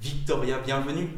Victoria, bienvenue.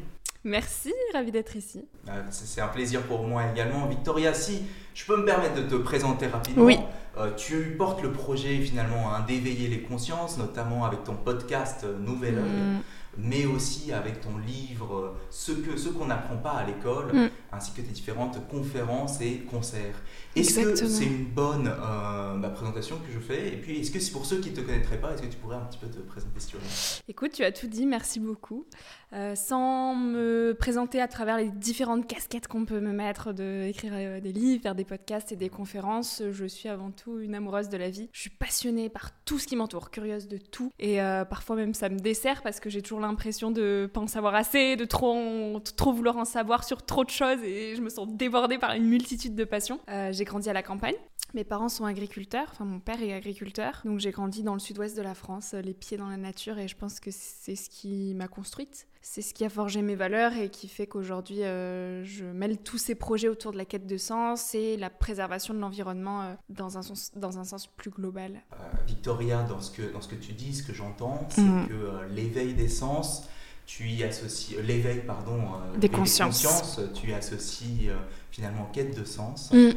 Merci, ravi d'être ici. Euh, c'est un plaisir pour moi également. Victoria, si je peux me permettre de te présenter rapidement. Oui. Euh, tu portes le projet finalement hein, d'éveiller les consciences, notamment avec ton podcast euh, Nouvel Oeil. Mm. Mais aussi avec ton livre Ce que ce qu'on n'apprend pas à l'école, Mm. ainsi que tes différentes conférences et concerts. Est-ce que c'est une bonne euh, bah, présentation que je fais? Et puis, est-ce que c'est pour ceux qui ne te connaîtraient pas, est-ce que tu pourrais un petit peu te présenter si tu veux Écoute, tu as tout dit, merci beaucoup. Euh, sans me présenter à travers les différentes casquettes qu'on peut me mettre, de euh, des livres, faire des podcasts et des conférences, je suis avant tout une amoureuse de la vie. Je suis passionnée par tout ce qui m'entoure, curieuse de tout. Et euh, parfois même ça me dessert parce que j'ai toujours l'impression de pas en savoir assez, de trop, trop vouloir en savoir sur trop de choses et je me sens débordée par une multitude de passions. J'ai grandi à la campagne. Mes parents sont agriculteurs, enfin mon père est agriculteur, donc j'ai grandi dans le sud-ouest de la France, les pieds dans la nature, et je pense que c'est ce qui m'a construite. C'est ce qui a forgé mes valeurs et qui fait qu'aujourd'hui euh, je mêle tous ces projets autour de la quête de sens et la préservation de l'environnement euh, dans, un sens, dans un sens plus global. Euh, Victoria, dans ce, que, dans ce que tu dis, ce que j'entends, c'est Mhm. que l'éveil des sens, tu y associes, l'éveil, pardon, Des consciences. consciences, tu y associes finalement quête de sens. Mm.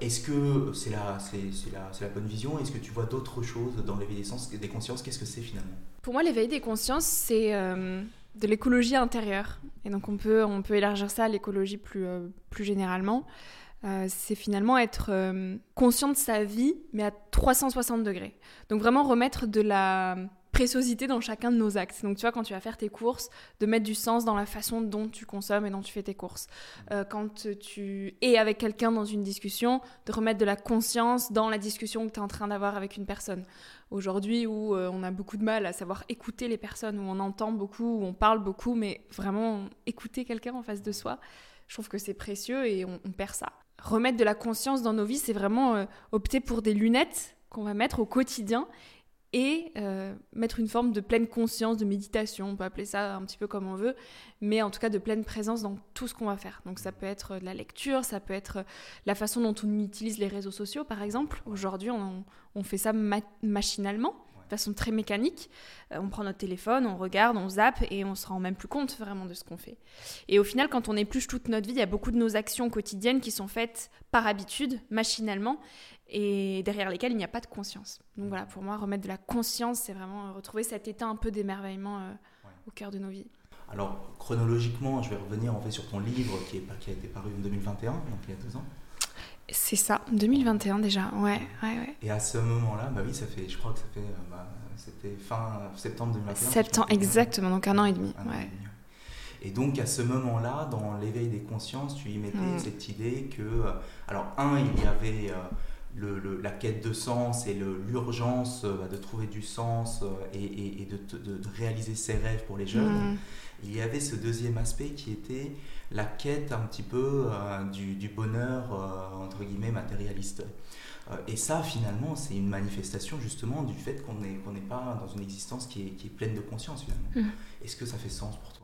Est-ce que c'est la, c'est, c'est la, c'est la bonne vision? Est-ce que tu vois d'autres choses dans l'éveil des sens, des consciences? Qu'est-ce que c'est finalement? Pour moi, l'éveil des consciences, c'est euh, de l'écologie intérieure. Et donc, on peut, on peut élargir ça à l'écologie plus, euh, plus généralement. Euh, c'est finalement être euh, conscient de sa vie, mais à 360 degrés. Donc, vraiment remettre de la préciosité dans chacun de nos actes. Donc, tu vois, quand tu vas faire tes courses, de mettre du sens dans la façon dont tu consommes et dont tu fais tes courses. Euh, quand tu es avec quelqu'un dans une discussion, de remettre de la conscience dans la discussion que tu es en train d'avoir avec une personne aujourd'hui où euh, on a beaucoup de mal à savoir écouter les personnes, où on entend beaucoup, où on parle beaucoup, mais vraiment écouter quelqu'un en face de soi, je trouve que c'est précieux et on, perd ça. Remettre de la conscience dans nos vies, c'est vraiment euh, opter pour des lunettes qu'on va mettre au quotidien et euh, mettre une forme de pleine conscience, de méditation, on peut appeler ça un petit peu comme on veut, mais en tout cas de pleine présence dans tout ce qu'on va faire. Donc ça peut être de la lecture, ça peut être euh, la façon dont on utilise les réseaux sociaux par exemple. Aujourd'hui on, fait ça ma- machinalement, façon très mécanique. Euh, on prend notre téléphone, on regarde, on zappe et on se rend même plus compte vraiment de ce qu'on fait. Et au final, quand on épluche toute notre vie, il y a beaucoup de nos actions quotidiennes qui sont faites par habitude, machinalement, et derrière lesquelles il n'y a pas de conscience. Donc voilà, pour moi, remettre de la conscience, c'est vraiment euh, retrouver cet état un peu d'émerveillement euh, au cœur de nos vies. Alors, chronologiquement, je vais revenir en fait sur ton livre qui, est, qui a été paru en 2021, donc il y a deux ans. C'est ça, 2021 déjà, ouais, ouais, ouais. Et à ce moment-là, bah oui, ça fait, je crois que ça fait, euh, bah, c'était fin septembre 2021. si je me Sept ans, trompe pas. exactement, donc un an et demi, Un an et ouais. demi. Et donc à ce moment-là, dans l'éveil des consciences, tu y mettais Mm. cette idée que, euh, alors un, il y avait euh, le, le- la quête de sens et l'urgence bah, de trouver du sens et, et- et de, te- de- de réaliser ses rêves pour les jeunes. Mm. Il y avait ce deuxième aspect qui était la quête un petit peu euh, du, du bonheur, euh, entre guillemets, matérialiste. Euh, et ça, finalement, c'est une manifestation justement du fait qu'on n'est pas dans une existence qui est, qui est pleine de conscience, finalement. Mhm. Est-ce que ça fait sens pour toi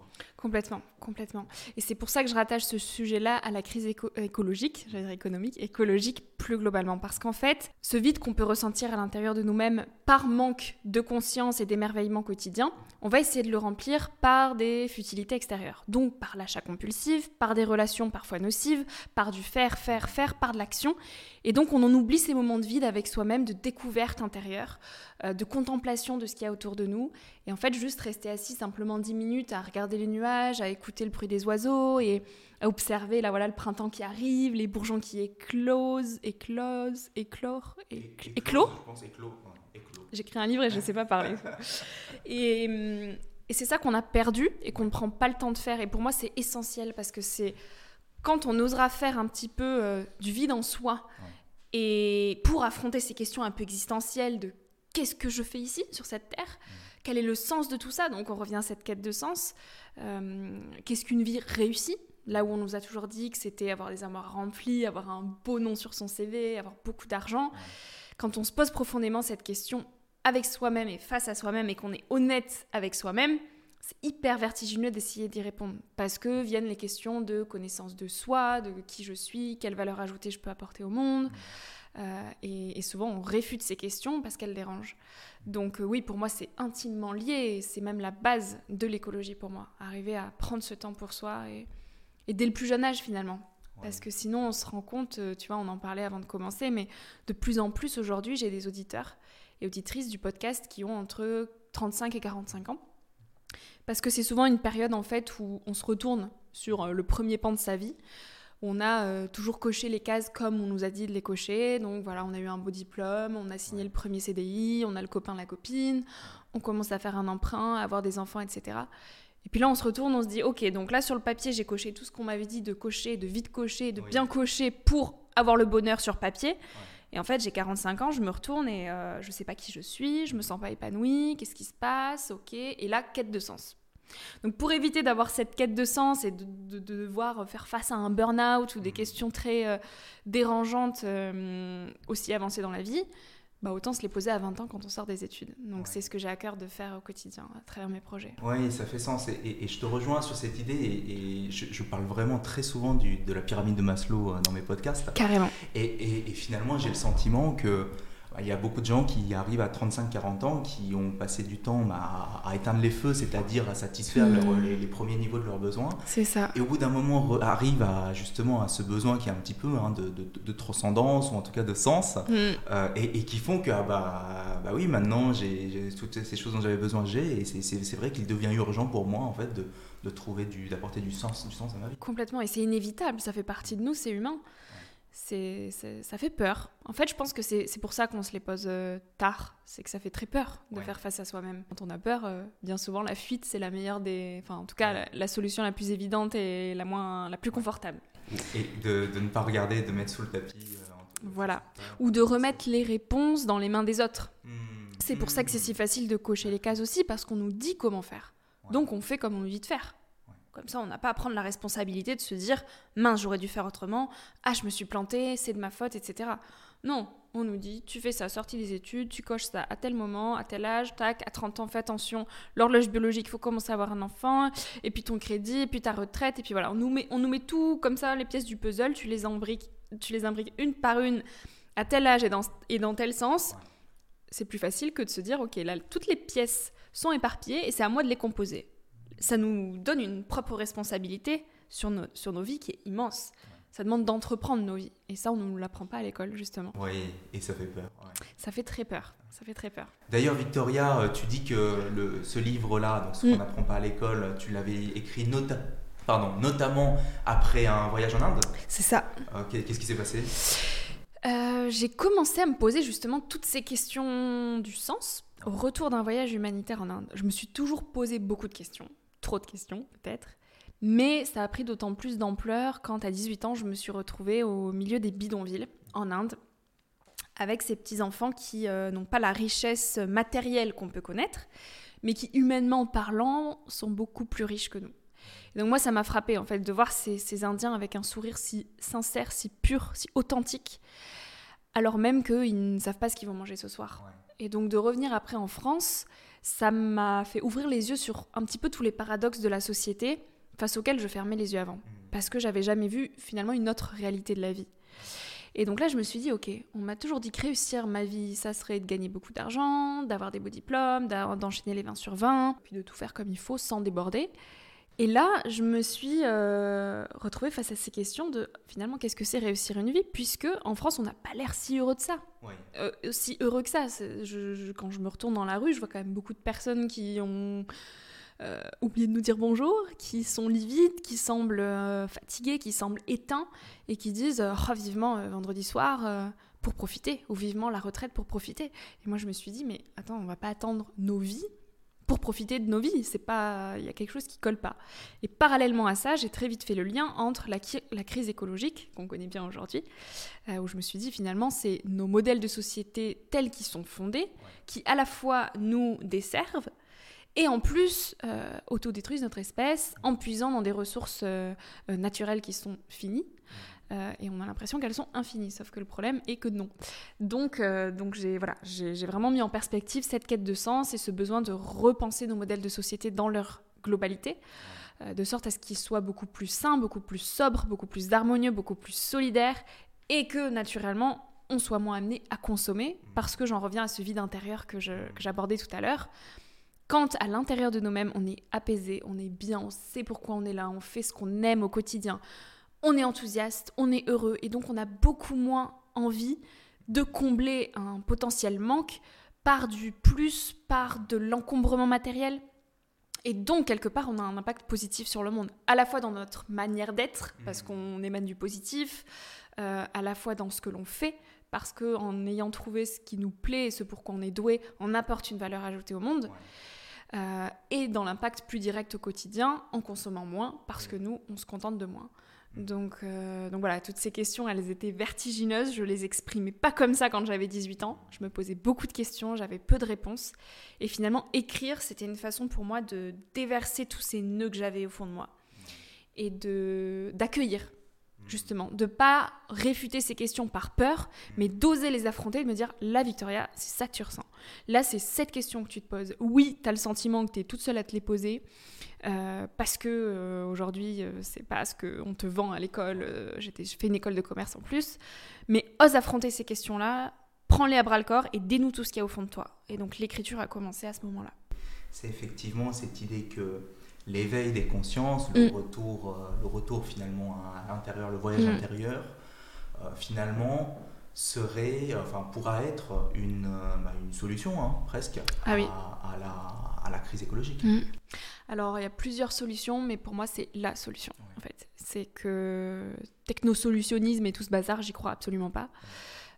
Complètement, complètement. Et c'est pour ça que je rattache ce sujet-là à la crise éco- écologique, j'allais dire économique, écologique plus globalement. Parce qu'en fait, ce vide qu'on peut ressentir à l'intérieur de nous-mêmes par manque de conscience et d'émerveillement quotidien, on va essayer de le remplir par des futilités extérieures. Donc par l'achat compulsif, par des relations parfois nocives, par du faire, faire, faire, par de l'action. Et donc on en oublie ces moments de vide avec soi-même, de découverte intérieure, de contemplation de ce qu'il y a autour de nous. Et en fait, juste rester assis simplement 10 minutes à regarder les nuages, à écouter le bruit des oiseaux et à observer là, voilà, le printemps qui arrive, les bourgeons qui éclosent, éclosent, éclore, éc- éclos. J'écris un livre et je ne sais pas parler. Et, hum, et c'est ça qu'on a perdu et qu'on ne prend pas le temps de faire. Et pour moi, c'est essentiel parce que c'est quand on osera faire un petit peu euh, du vide en soi et pour affronter ces questions un peu existentielles de qu'est-ce que je fais ici sur cette terre? Quel est le sens de tout ça? Donc on revient à cette quête de sens. Euh, qu'est-ce qu'une vie réussie? Là où on nous a toujours dit que c'était avoir des armoires remplies, avoir un beau nom sur son CV, avoir beaucoup d'argent. Quand on se pose profondément cette question avec soi-même et face à soi-même et qu'on est honnête avec soi-même, c'est hyper vertigineux d'essayer d'y répondre. Parce que viennent les questions de connaissance de soi, de qui je suis, quelle valeur ajoutée je peux apporter au monde. Euh, et, souvent, on réfute ces questions parce qu'elles dérangent. Donc euh, oui, pour moi, c'est intimement lié. C'est même la base de l'écologie pour moi. Arriver à prendre ce temps pour soi et, dès le plus jeune âge finalement. Parce que sinon, on se rend compte, euh, tu vois, on en parlait avant de commencer, mais de plus en plus aujourd'hui, j'ai des auditeurs et auditrices du podcast qui ont entre 35 et 45 ans. Parce que c'est souvent une période en fait où on se retourne sur le premier pan de sa vie on a euh, toujours coché les cases comme on nous a dit de les cocher. Donc voilà, on a eu un beau diplôme, on a signé le premier CDI, on a le copain, la copine, on commence à faire un emprunt, à avoir des enfants, etc. Et puis là, on se retourne, on se dit, ok, donc là sur le papier, j'ai coché tout ce qu'on m'avait dit de cocher, de vite cocher, de bien cocher pour avoir le bonheur sur papier. Et en fait, j'ai 45 ans, je me retourne et euh, je ne sais pas qui je suis, je me sens pas épanouie, qu'est-ce qui se passe, ok. Et là, quête de sens. Donc pour éviter d'avoir cette quête de sens et de, devoir faire face à un burn-out ou des mmh. questions très euh, dérangeantes euh, aussi avancées dans la vie, bah autant se les poser à 20 ans quand on sort des études. Donc c'est ce que j'ai à cœur de faire au quotidien à travers mes projets. Oui, ça fait sens. Et, je te rejoins sur cette idée. Et, je, parle vraiment très souvent du, de la pyramide de Maslow euh, dans mes podcasts. Carrément. Et, finalement, j'ai le sentiment que il y a beaucoup de gens qui arrivent à 35-40 ans, qui ont passé du temps bah, à, éteindre les feux, c'est-à-dire à satisfaire mmh. les, premiers niveaux de leurs besoins. C'est ça. Et au bout d'un moment, arrivent à, justement à ce besoin qui est un petit peu hein, de, de, transcendance, ou en tout cas de sens, mmh. euh, et, qui font que, ah bah, bah oui, maintenant, j'ai toutes ces choses dont j'avais besoin, j'ai, et c'est vrai qu'il devient urgent pour moi, en fait, de, de trouver du, d'apporter du sens, du sens à ma vie. Complètement, et c'est inévitable, ça fait partie de nous, c'est humain c'est, ça fait peur. En fait, je pense que c'est, pour ça qu'on se les pose euh, tard. C'est que ça fait très peur de faire face à soi-même. Quand on a peur, euh, bien souvent, la fuite, c'est la meilleure des. Enfin, en tout cas, la, solution la plus évidente et la, moins, la plus confortable. Et de, de ne pas regarder, de mettre sous le tapis. Euh, voilà. Ou de remettre les réponses dans les mains des autres. Hmm. C'est pour ça que c'est si facile de cocher les cases aussi, parce qu'on nous dit comment faire. Donc, on fait comme on nous dit de faire. Comme ça, on n'a pas à prendre la responsabilité de se dire mince, j'aurais dû faire autrement, ah, je me suis planté, c'est de ma faute, etc. Non, on nous dit tu fais ça, sortie des études, tu coches ça à tel moment, à tel âge, tac, à 30 ans, fais attention, l'horloge biologique, il faut commencer à avoir un enfant, et puis ton crédit, et puis ta retraite, et puis voilà, on nous met, on nous met tout comme ça, les pièces du puzzle, tu les imbriques, tu les imbriques une par une à tel âge et dans, et dans tel sens. C'est plus facile que de se dire ok, là, toutes les pièces sont éparpillées et c'est à moi de les composer ça nous donne une propre responsabilité sur nos, sur nos vies qui est immense. Ça demande d'entreprendre nos vies. Et ça, on ne nous l'apprend pas à l'école, justement. Oui, et ça fait peur. Ça fait très peur. Ça fait très peur. D'ailleurs, Victoria, euh, tu dis que le, ce livre-là, ce qu'on mm. n'apprend pas à l'école, tu l'avais écrit pardon, notamment après un voyage en Inde. C'est ça. Qu'est-ce qui s'est passé? Euh, J'ai commencé à me poser justement toutes ces questions du sens au retour d'un voyage humanitaire en Inde. Je me suis toujours posé beaucoup de questions trop de questions peut-être. Mais ça a pris d'autant plus d'ampleur quand à 18 ans, je me suis retrouvée au milieu des bidonvilles en Inde, avec ces petits-enfants qui euh, n'ont pas la richesse matérielle qu'on peut connaître, mais qui, humainement parlant, sont beaucoup plus riches que nous. donc moi, ça m'a frappé en fait de voir ces, Indiens avec un sourire si sincère, si pur, si authentique, alors même qu'ils ne savent pas ce qu'ils vont manger ce soir. Et donc de revenir après en France, ça m'a fait ouvrir les yeux sur un petit peu tous les paradoxes de la société face auxquels je fermais les yeux avant. Mmh. Parce que j'avais jamais vu finalement une autre réalité de la vie. Et donc là, je me suis dit, ok, on m'a toujours dit que réussir ma vie, ça serait de gagner beaucoup d'argent, d'avoir des beaux diplômes, d'enchaîner les 20 sur 20, puis de tout faire comme il faut sans déborder. Et là, je me suis euh, retrouvée face à ces questions de finalement qu'est-ce que c'est réussir une vie, puisque en France, on n'a pas l'air si heureux de ça. Euh, si heureux que ça. quand je me retourne dans la rue, je vois quand même beaucoup de personnes qui ont euh, oublié de nous dire bonjour, qui sont livides, qui semblent fatigués, qui semblent éteints, et qui disent oh, vivement vendredi soir pour profiter, ou vivement la retraite pour profiter. Et moi, je me suis dit, mais attends, on va pas attendre nos vies pour profiter de nos vies. C'est pas, il y a quelque chose qui colle pas. Et parallèlement à ça, j'ai très vite fait le lien entre la, crise écologique qu'on connaît bien aujourd'hui, euh, où je me suis dit finalement c'est nos modèles de société tels qu'ils sont fondés, qui à la fois nous desservent et en plus euh, autodétruisent notre espèce en puisant dans des ressources euh, naturelles qui sont finies. Euh, et on a l'impression qu'elles sont infinies, sauf que le problème est que non. Donc, euh, donc j'ai voilà, j'ai vraiment mis en perspective cette quête de sens et ce besoin de repenser nos modèles de société dans leur globalité, euh, de sorte à ce qu'ils soient beaucoup plus sains, beaucoup plus sobres, beaucoup plus harmonieux, beaucoup plus solidaires, et que naturellement on soit moins amené à consommer, parce que j'en reviens à ce vide intérieur que j'abordais tout à l'heure. Quand à l'intérieur de nous-mêmes on est apaisé, on est bien, on sait pourquoi on est là, on fait ce qu'on aime au quotidien, on est enthousiaste, on est heureux, et donc on a beaucoup moins envie de combler un potentiel manque par du plus, par de l'encombrement matériel. Et donc, quelque part, on a un impact positif sur le monde, à la fois dans notre manière d'être, parce mmh. qu'on émane du positif, euh, à la fois dans ce que l'on fait, parce qu'en ayant trouvé ce qui nous plaît et ce pour quoi on est doué, on apporte une valeur ajoutée au monde. Euh, et dans l'impact plus direct au quotidien, en consommant moins, parce que nous, on se contente de moins. Donc, euh, donc voilà, toutes ces questions, elles étaient vertigineuses. Je les exprimais pas comme ça quand j'avais 18 ans. Je me posais beaucoup de questions, j'avais peu de réponses. Et finalement, écrire, c'était une façon pour moi de déverser tous ces nœuds que j'avais au fond de moi et de d'accueillir justement, de pas réfuter ces questions par peur, mais d'oser les affronter, de me dire là Victoria, c'est ça que tu ressens. Là, c'est cette question que tu te poses. Oui, tu as le sentiment que tu es toute seule à te les poser. Euh, parce que euh, aujourd'hui, euh, c'est pas ce qu'on te vend à l'école. J'étais, je fais une école de commerce en plus. Mais ose affronter ces questions-là, prends-les à bras le corps et dénoue tout ce qu'il y a au fond de toi. Et donc l'écriture a commencé à ce moment-là. C'est effectivement cette idée que l'éveil des consciences, le, mm. retour, le retour finalement à l'intérieur, le voyage mm. intérieur, finalement serait, enfin pourra être une, bah, une solution hein, presque ah à, la, à, la, crise écologique. Mm. Alors, il y a plusieurs solutions, mais pour moi, c'est la solution, en fait. C'est que technosolutionnisme et tout ce bazar, j'y crois absolument pas.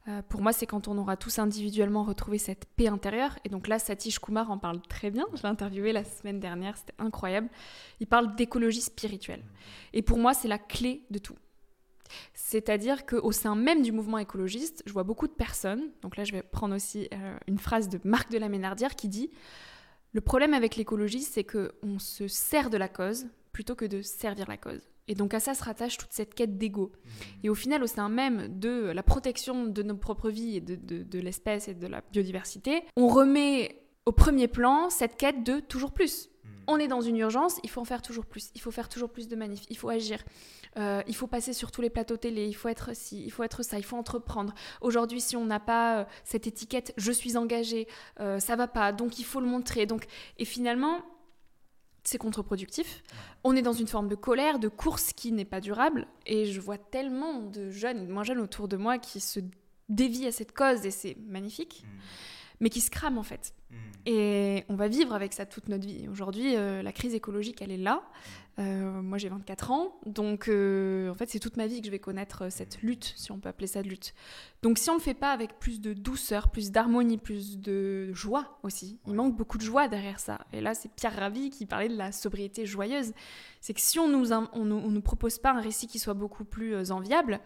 Euh, pour moi, c'est quand on aura tous individuellement retrouvé cette paix intérieure. Et donc là, Satish Kumar en parle très bien. Je l'ai interviewé la semaine dernière, c'était incroyable. Il parle d'écologie spirituelle. Et pour moi, c'est la clé de tout. C'est-à-dire qu'au sein même du mouvement écologiste, je vois beaucoup de personnes, donc là je vais prendre aussi euh, une phrase de Marc de la Ménardière qui dit le problème avec l'écologie, c'est qu'on se sert de la cause plutôt que de servir la cause. Et donc à ça se rattache toute cette quête d'ego. Mmh. Et au final, au sein même de la protection de nos propres vies et de, l'espèce et de la biodiversité, on remet au premier plan cette quête de toujours plus. On est dans une urgence, il faut en faire toujours plus, il faut faire toujours plus de manifs, il faut agir. Euh, il faut passer sur tous les plateaux télé, il faut être ci, il faut être ça, il faut entreprendre. Aujourd'hui, si on n'a pas euh, cette étiquette je suis engagé, euh, ça va pas, donc il faut le montrer. Donc, et finalement, c'est contre-productif. On est dans une forme de colère, de course qui n'est pas durable. Et je vois tellement de jeunes de moins jeunes autour de moi qui se dévient à cette cause et c'est magnifique. Mmh mais qui se crament en fait. Hmm. Et on va vivre avec ça toute notre vie. Aujourd'hui, euh, la crise écologique, elle est là. Hmm. Euh, moi, j'ai 24 ans, donc euh, en fait, c'est toute ma vie que je vais connaître cette hmm. lutte, si on peut appeler ça de lutte. Donc, si on ne le fait pas avec plus de douceur, plus d'harmonie, plus de joie aussi, il manque beaucoup de joie derrière ça. Et là, c'est Pierre Ravi qui parlait de la sobriété joyeuse. C'est que si on nous, on, nous propose pas un récit qui soit beaucoup plus enviable,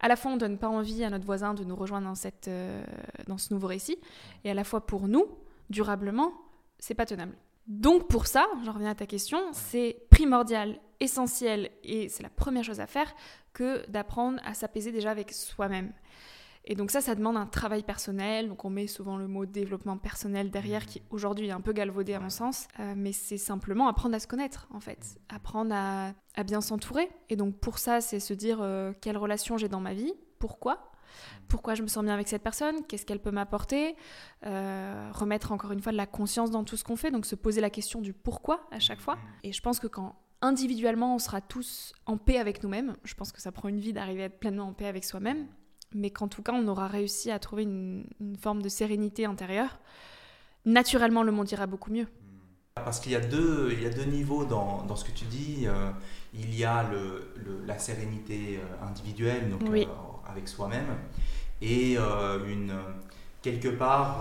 à la fois on donne pas envie à notre voisin de nous rejoindre dans, cette, euh, dans ce nouveau récit, et à la fois pour nous, durablement, c'est pas tenable. Donc pour ça, j'en reviens à ta question, c'est primordial, essentiel, et c'est la première chose à faire que d'apprendre à s'apaiser déjà avec soi-même. Et donc ça, ça demande un travail personnel. Donc on met souvent le mot développement personnel derrière, qui aujourd'hui est un peu galvaudé à mon sens. Euh, mais c'est simplement apprendre à se connaître, en fait. Apprendre à, bien s'entourer. Et donc pour ça, c'est se dire euh, quelle relation j'ai dans ma vie, pourquoi pourquoi je me sens bien avec cette personne, qu'est-ce qu'elle peut m'apporter, euh, remettre encore une fois de la conscience dans tout ce qu'on fait, donc se poser la question du pourquoi à chaque fois. Et je pense que quand individuellement on sera tous en paix avec nous-mêmes, je pense que ça prend une vie d'arriver à être pleinement en paix avec soi-même, mais qu'en tout cas on aura réussi à trouver une, forme de sérénité intérieure, naturellement le monde ira beaucoup mieux. Parce qu'il y, a deux, il y a deux niveaux dans, dans ce que tu dis. Euh, il y a le, la sérénité euh, individuelle, donc euh, avec soi-même, et une, quelque part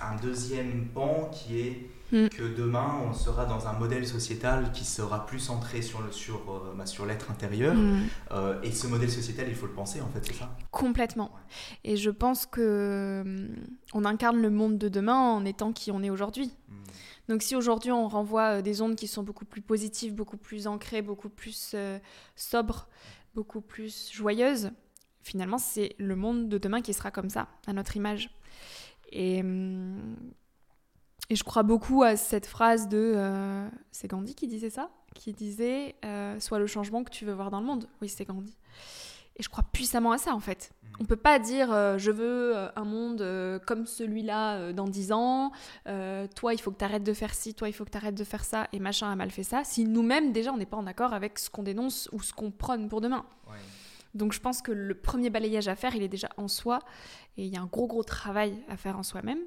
un deuxième pan qui est Mm. que demain on sera dans un modèle sociétal qui sera plus centré sur le sur euh, sur l'être intérieur Mm. Euh, et ce modèle sociétal il faut le penser en fait c'est ça? Complètement. Et je pense que hum, on incarne le monde de demain en étant qui on est aujourd'hui. Mm. Donc si aujourd'hui on renvoie euh, des ondes qui sont beaucoup plus positives, beaucoup plus ancrées, beaucoup plus euh, sobres, beaucoup plus joyeuses, finalement c'est le monde de demain qui sera comme ça, à notre image. Et, et je crois beaucoup à cette phrase de... euh, c'est Gandhi qui disait ça Qui disait euh, Sois le changement que tu veux voir dans le monde. Oui, c'est Gandhi. Et je crois puissamment à ça en fait. On peut pas dire euh, je veux euh, un monde comme celui-là dans 10 ans, toi il faut que tu arrêtes de faire ci, toi il faut que tu arrêtes de faire ça, et machin a mal fait ça, si nous-mêmes déjà on n'est pas en accord avec ce qu'on dénonce ou ce qu'on prône pour demain. Ouais. Donc je pense que le premier balayage à faire, il est déjà en soi, et il y a un gros gros travail à faire en soi-même.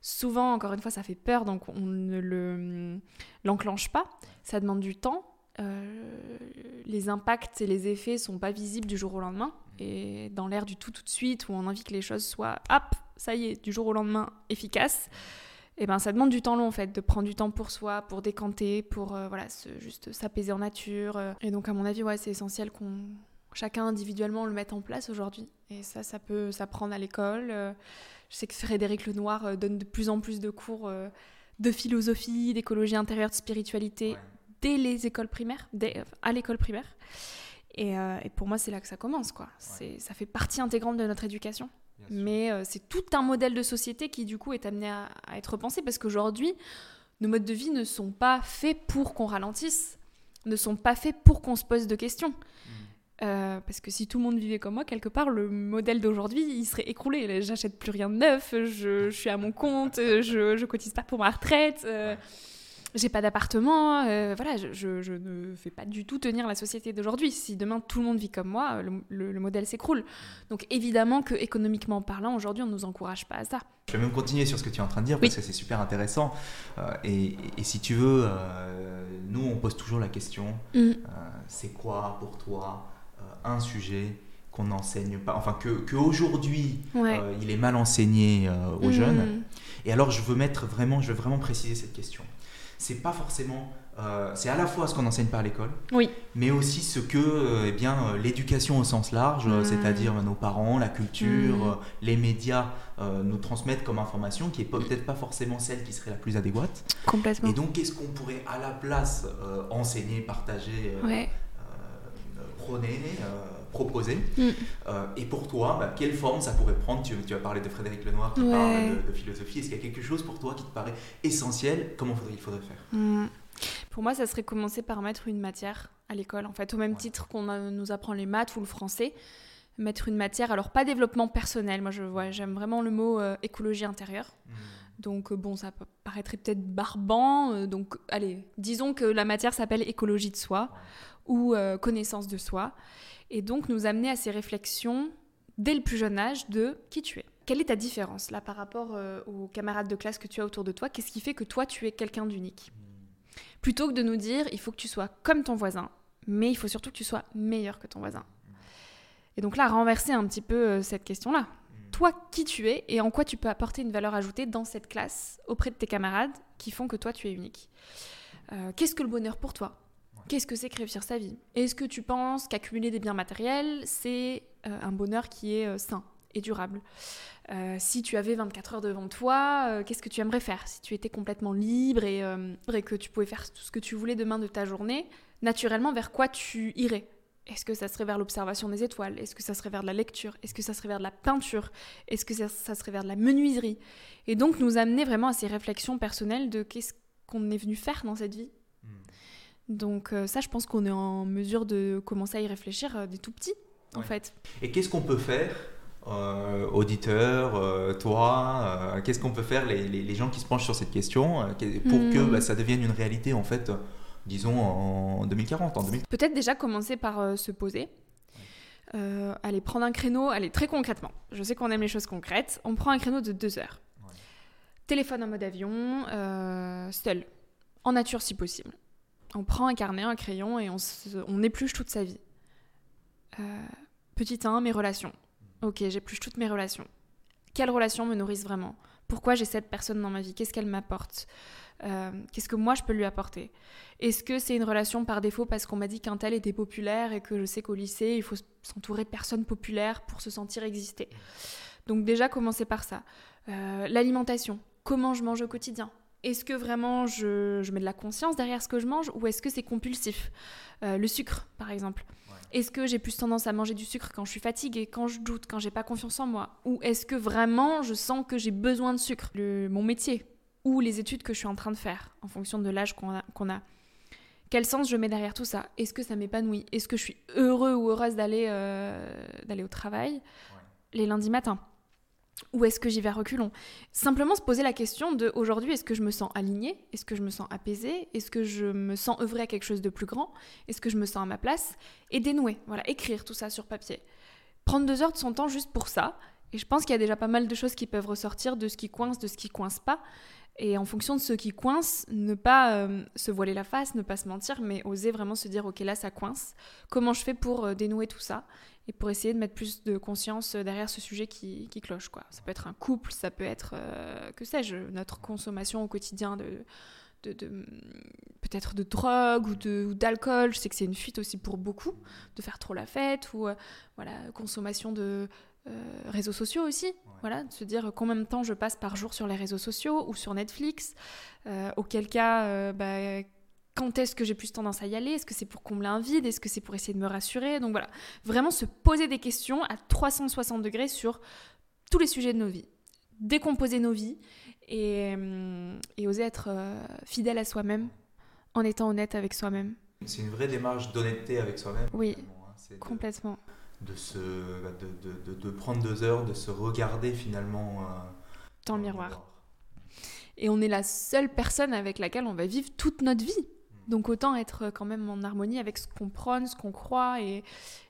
Souvent, encore une fois, ça fait peur, donc on ne le, l'enclenche pas, ça demande du temps. Euh, les impacts et les effets sont pas visibles du jour au lendemain et dans l'air du tout tout de suite où on a envie que les choses soient hop ça y est du jour au lendemain efficaces et ben ça demande du temps long en fait de prendre du temps pour soi pour décanter pour euh, voilà juste s'apaiser en nature euh. et donc à mon avis ouais c'est essentiel qu'on chacun individuellement le mette en place aujourd'hui et ça ça peut s'apprendre à l'école Euh, je sais que Frédéric Lenoir euh, donne de plus en plus de cours euh, de philosophie d'écologie intérieure de spiritualité Ouais. dès les écoles primaires, dès- à l'école primaire. Et, euh, et pour moi, c'est là que ça commence, quoi. Ça fait partie intégrante de notre éducation. Mais euh, c'est tout un modèle de société qui, du coup, est amené à, à être repensé parce qu'aujourd'hui, nos modes de vie ne sont pas faits pour qu'on ralentisse, ne sont pas faits pour qu'on se pose de questions. Euh, parce que si tout le monde vivait comme moi, quelque part, le modèle d'aujourd'hui, il serait écroulé. J'achète plus rien de neuf, je, je suis à mon compte, je, je cotise pas pour ma retraite, euh, j'ai pas d'appartement. euh, voilà, je, je- je ne fais pas du tout tenir la société d'aujourd'hui. Si demain tout le monde vit comme moi, le, le- le modèle s'écroule. Donc évidemment que économiquement parlant, aujourd'hui, on ne nous encourage pas à ça. Je vais même continuer sur ce que tu es en train de dire Oui. parce que c'est super intéressant. Euh, et, et si tu veux, euh, nous on pose toujours la question euh, c'est quoi pour toi un sujet qu'on n'enseigne pas, enfin que, que aujourd'hui Ouais. euh, il est mal enseigné euh, aux Mm. jeunes. Et alors je veux mettre vraiment, je veux vraiment préciser cette question. C'est pas forcément, euh, c'est à la fois ce qu'on enseigne par l'école, Oui. mais aussi ce que, euh, eh bien, euh, l'éducation au sens large, euh, Mm. c'est-à-dire nos parents, la culture, Mm. euh, les médias euh, nous transmettent comme information, qui est peut-être pas forcément celle qui serait la plus adéquate. Complètement. Et donc, qu'est-ce qu'on pourrait à la place euh, enseigner, partager, euh, Ouais. Euh, prôner, euh, proposer Mm. Euh, Et pour toi, bah, quelle forme ça pourrait prendre tu, tu as parlé de Frédéric Lenoir qui Ouais. parle de, de philosophie. Est-ce qu'il y a quelque chose pour toi qui te paraît essentiel? Comment faudrait, il faudrait faire? Mm. Pour moi, ça serait commencer par mettre une matière à l'école. En fait, au même Ouais. titre qu'on a- nous apprend les maths ou le français, mettre une matière. Alors, pas développement personnel. Moi, je vois, j'aime vraiment le mot euh, écologie intérieure. Donc, euh, bon, ça paraîtrait peut-être barbant. euh, donc, allez, disons que la matière s'appelle écologie de soi ou euh, connaissance de soi. Et donc, nous amener à ces réflexions dès le plus jeune âge de qui tu es. Quelle est ta différence là par rapport euh, aux camarades de classe que tu as autour de toi? Qu'est-ce qui fait que toi, tu es quelqu'un d'unique? Plutôt que de nous dire, il faut que tu sois comme ton voisin, mais il faut surtout que tu sois meilleur que ton voisin. Et donc là, renverser un petit peu euh, cette question-là. Toi, qui tu es et en quoi tu peux apporter une valeur ajoutée dans cette classe auprès de tes camarades qui font que toi, tu es unique? Qu'est-ce que le bonheur pour toi? Qu'est-ce que c'est que réussir sa vie? Est-ce que tu penses qu'accumuler des biens matériels, c'est euh, un bonheur qui est euh, sain et durable? Euh, Si tu avais 24 heures devant toi, qu'est-ce que tu aimerais faire? Si tu étais complètement libre et, et que tu pouvais faire tout ce que tu voulais demain de ta journée, naturellement, vers quoi tu irais? Est-ce que ça serait vers l'observation des étoiles? Est-ce que ça serait vers de la lecture? Est-ce que ça serait vers de la peinture? Est-ce que ça, ça serait vers de la menuiserie? Et donc nous amener vraiment à ces réflexions personnelles de qu'est-ce qu'on est venu faire dans cette vie? Donc euh, ça, je pense qu'on est en mesure de commencer à y réfléchir euh, des tout petits, en fait. Et qu'est-ce qu'on peut faire, euh, auditeurs, euh, toi, euh, qu'est-ce qu'on peut faire, les, les- les gens qui se penchent sur cette question, qu'est- pour Hmm. que bah, ça devienne une réalité, en fait, disons en 2040, en 2000. Peut-être déjà commencer par se poser. Aller prendre un créneau, allez très concrètement. Je sais qu'on aime les choses concrètes. On prend un créneau de deux heures. Ouais. Téléphone en mode avion, seul, en nature si possible. On prend un carnet, un crayon et on, épluche toute sa vie. Euh, petit 1, mes relations. Ok, j'épluche toutes mes relations. Quelles relations me nourrissent vraiment? Pourquoi j'ai cette personne dans ma vie? Qu'est-ce qu'elle m'apporte? Euh, Qu'est-ce que moi je peux lui apporter? Est-ce que c'est une relation par défaut parce qu'on m'a dit qu'un tel était populaire et que je sais qu'au lycée, il faut s'entourer de personnes populaires pour se sentir exister? Donc déjà, commencer par ça. Euh, l'alimentation. Comment je mange au quotidien? Est-ce que vraiment je, mets de la conscience derrière ce que je mange ou est-ce que c'est compulsif euh, Le sucre, par exemple? Est-ce que j'ai plus tendance à manger du sucre quand je suis fatiguée, quand je doute, quand j'ai pas confiance en moi? Ou est-ce que vraiment je sens que j'ai besoin de sucre? Mon métier ou les études que je suis en train de faire en fonction de l'âge qu'on a, Quel sens je mets derrière tout ça? Est-ce que ça m'épanouit? Est-ce que je suis heureux ou heureuse d'aller euh, au travail? Les lundis matins ou est-ce que j'y vais reculons? Simplement se poser la question de aujourd'hui, est-ce que je me sens alignée? Est-ce que je me sens apaisée? Est-ce que je me sens œuvrer à quelque chose de plus grand? Est-ce que je me sens à ma place? Et dénouer, voilà, écrire tout ça sur papier. Prendre deux heures de son temps juste pour ça. Et je pense qu'il y a déjà pas mal de choses qui peuvent ressortir de ce qui coince, de ce qui coince pas. Et en fonction de ce qui coince, ne pas euh, se voiler la face, ne pas se mentir, mais oser vraiment se dire, ok, là, ça coince. Comment je fais pour euh, dénouer tout ça et pour essayer de mettre plus de conscience derrière ce sujet qui, qui cloche. Quoi. Ça peut être un couple, ça peut être, euh, que sais-je, notre consommation au quotidien de, de, de peut-être de drogue ou d'alcool. Je sais que c'est une fuite aussi pour beaucoup, de faire trop la fête, ou euh, voilà, consommation de euh, réseaux sociaux aussi. Voilà, de se dire combien de temps je passe par jour sur les réseaux sociaux ou sur Netflix. auquel cas, bah, quand est-ce que j'ai plus tendance à y aller? Est-ce que c'est pour combler un vide? Est-ce que c'est pour essayer de me rassurer? Donc voilà, vraiment se poser des questions à 360 degrés sur tous les sujets de nos vies. Décomposer nos vies et, euh, oser être euh, fidèle à soi-même en étant honnête avec soi-même. C'est une vraie démarche d'honnêteté avec soi-même. Oui, hein. complètement. De, se, bah, de, de, prendre deux heures, de se regarder finalement euh, dans le miroir. Et on est la seule personne avec laquelle on va vivre toute notre vie. Donc autant être quand même en harmonie avec ce qu'on prône, ce qu'on croit et,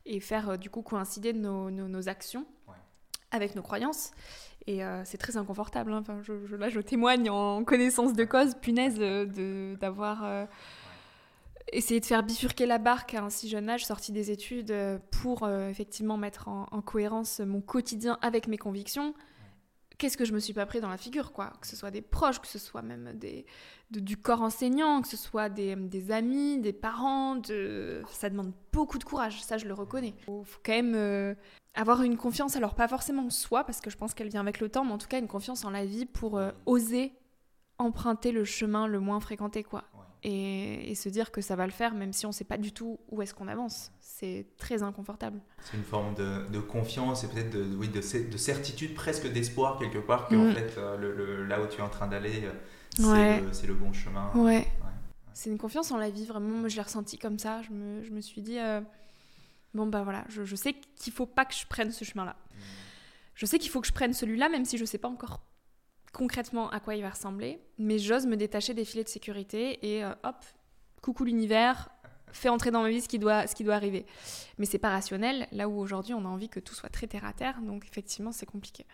et, faire euh, du coup coïncider nos, nos, actions avec nos croyances. Et euh, c'est très inconfortable. Hein. Enfin, je, là, je témoigne en connaissance de cause, punaise, euh, d'avoir essayé de faire bifurquer la barque à un si jeune âge, sorti des études, pour effectivement mettre en, en, cohérence mon quotidien avec mes convictions qu'est-ce que je me suis pas pris dans la figure, quoi? Que ce soit des proches, que ce soit même des, du corps enseignant, que ce soit des, des, amis, des parents. Ça demande beaucoup de courage, ça je le reconnais. Il faut, quand même euh, avoir une confiance, alors pas forcément en soi, parce que je pense qu'elle vient avec le temps, mais en tout cas une confiance en la vie pour euh, oser emprunter le chemin le moins fréquenté, quoi et, se dire que ça va le faire même si on ne sait pas du tout où est-ce qu'on avance. C'est très inconfortable. C'est une forme de, confiance et peut-être de, oui, de, certitude, presque d'espoir quelque part que en mm. fait euh, le, là où tu es en train d'aller, euh, c'est le, bon chemin. Ouais. C'est une confiance en la vie, vraiment. Moi, je l'ai ressenti comme ça. Je me, je me suis dit, euh, bon, bah voilà, je, je sais qu'il faut pas que je prenne ce chemin-là. Mm. Je sais qu'il faut que je prenne celui-là, même si je ne sais pas encore concrètement à quoi il va ressembler, mais j'ose me détacher des filets de sécurité et euh, hop, coucou l'univers, fais entrer dans ma vie ce qui doit, ce qui doit arriver. Mais c'est pas rationnel, là où aujourd'hui on a envie que tout soit très terre à terre, donc effectivement c'est compliqué.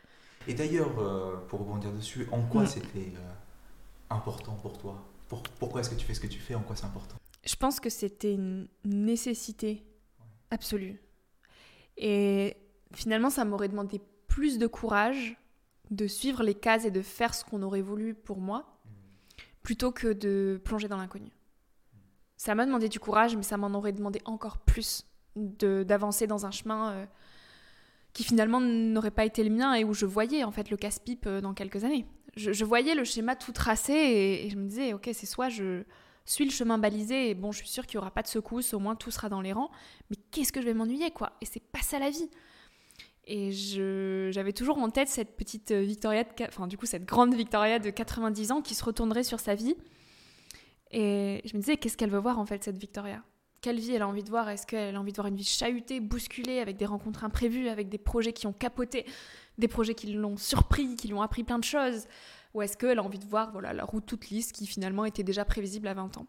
Et d'ailleurs, euh, pour rebondir dessus, en quoi mm. c'était euh, important pour toi? Pourquoi est-ce que tu fais ce que tu fais? En quoi c'est important? Je pense que c'était une nécessité absolue. Et finalement, ça m'aurait demandé plus de courage de suivre les cases et de faire ce qu'on aurait voulu pour moi, plutôt que de plonger dans l'inconnu. Ça m'a demandé du courage, mais ça m'en aurait demandé encore plus d'avancer dans un chemin euh, qui finalement n'aurait pas été le mien et où je voyais en fait le casse-pipe euh, dans quelques années. Je, voyais le schéma tout tracé et, je me disais, ok, c'est soit je suis le chemin balisé et bon, je suis sûre qu'il n'y aura pas de secousse, au moins tout sera dans les rangs, mais qu'est-ce que je vais m'ennuyer quoi? Et c'est pas ça la vie. Et j'avais toujours en tête cette petite Victoria, enfin du coup cette grande Victoria de 90 ans qui se retournerait sur sa vie. Et je me disais, qu'est-ce qu'elle veut voir en fait cette Victoria? Quelle vie elle a envie de voir? Est-ce qu'elle a envie de voir une vie chahutée, bousculée, avec des rencontres imprévues, avec des projets qui ont capoté, des projets qui l'ont surpris, qui lui ont appris plein de choses? Ou est-ce qu'elle a envie de voir voilà, la route toute lisse qui finalement était déjà prévisible à 20 ans?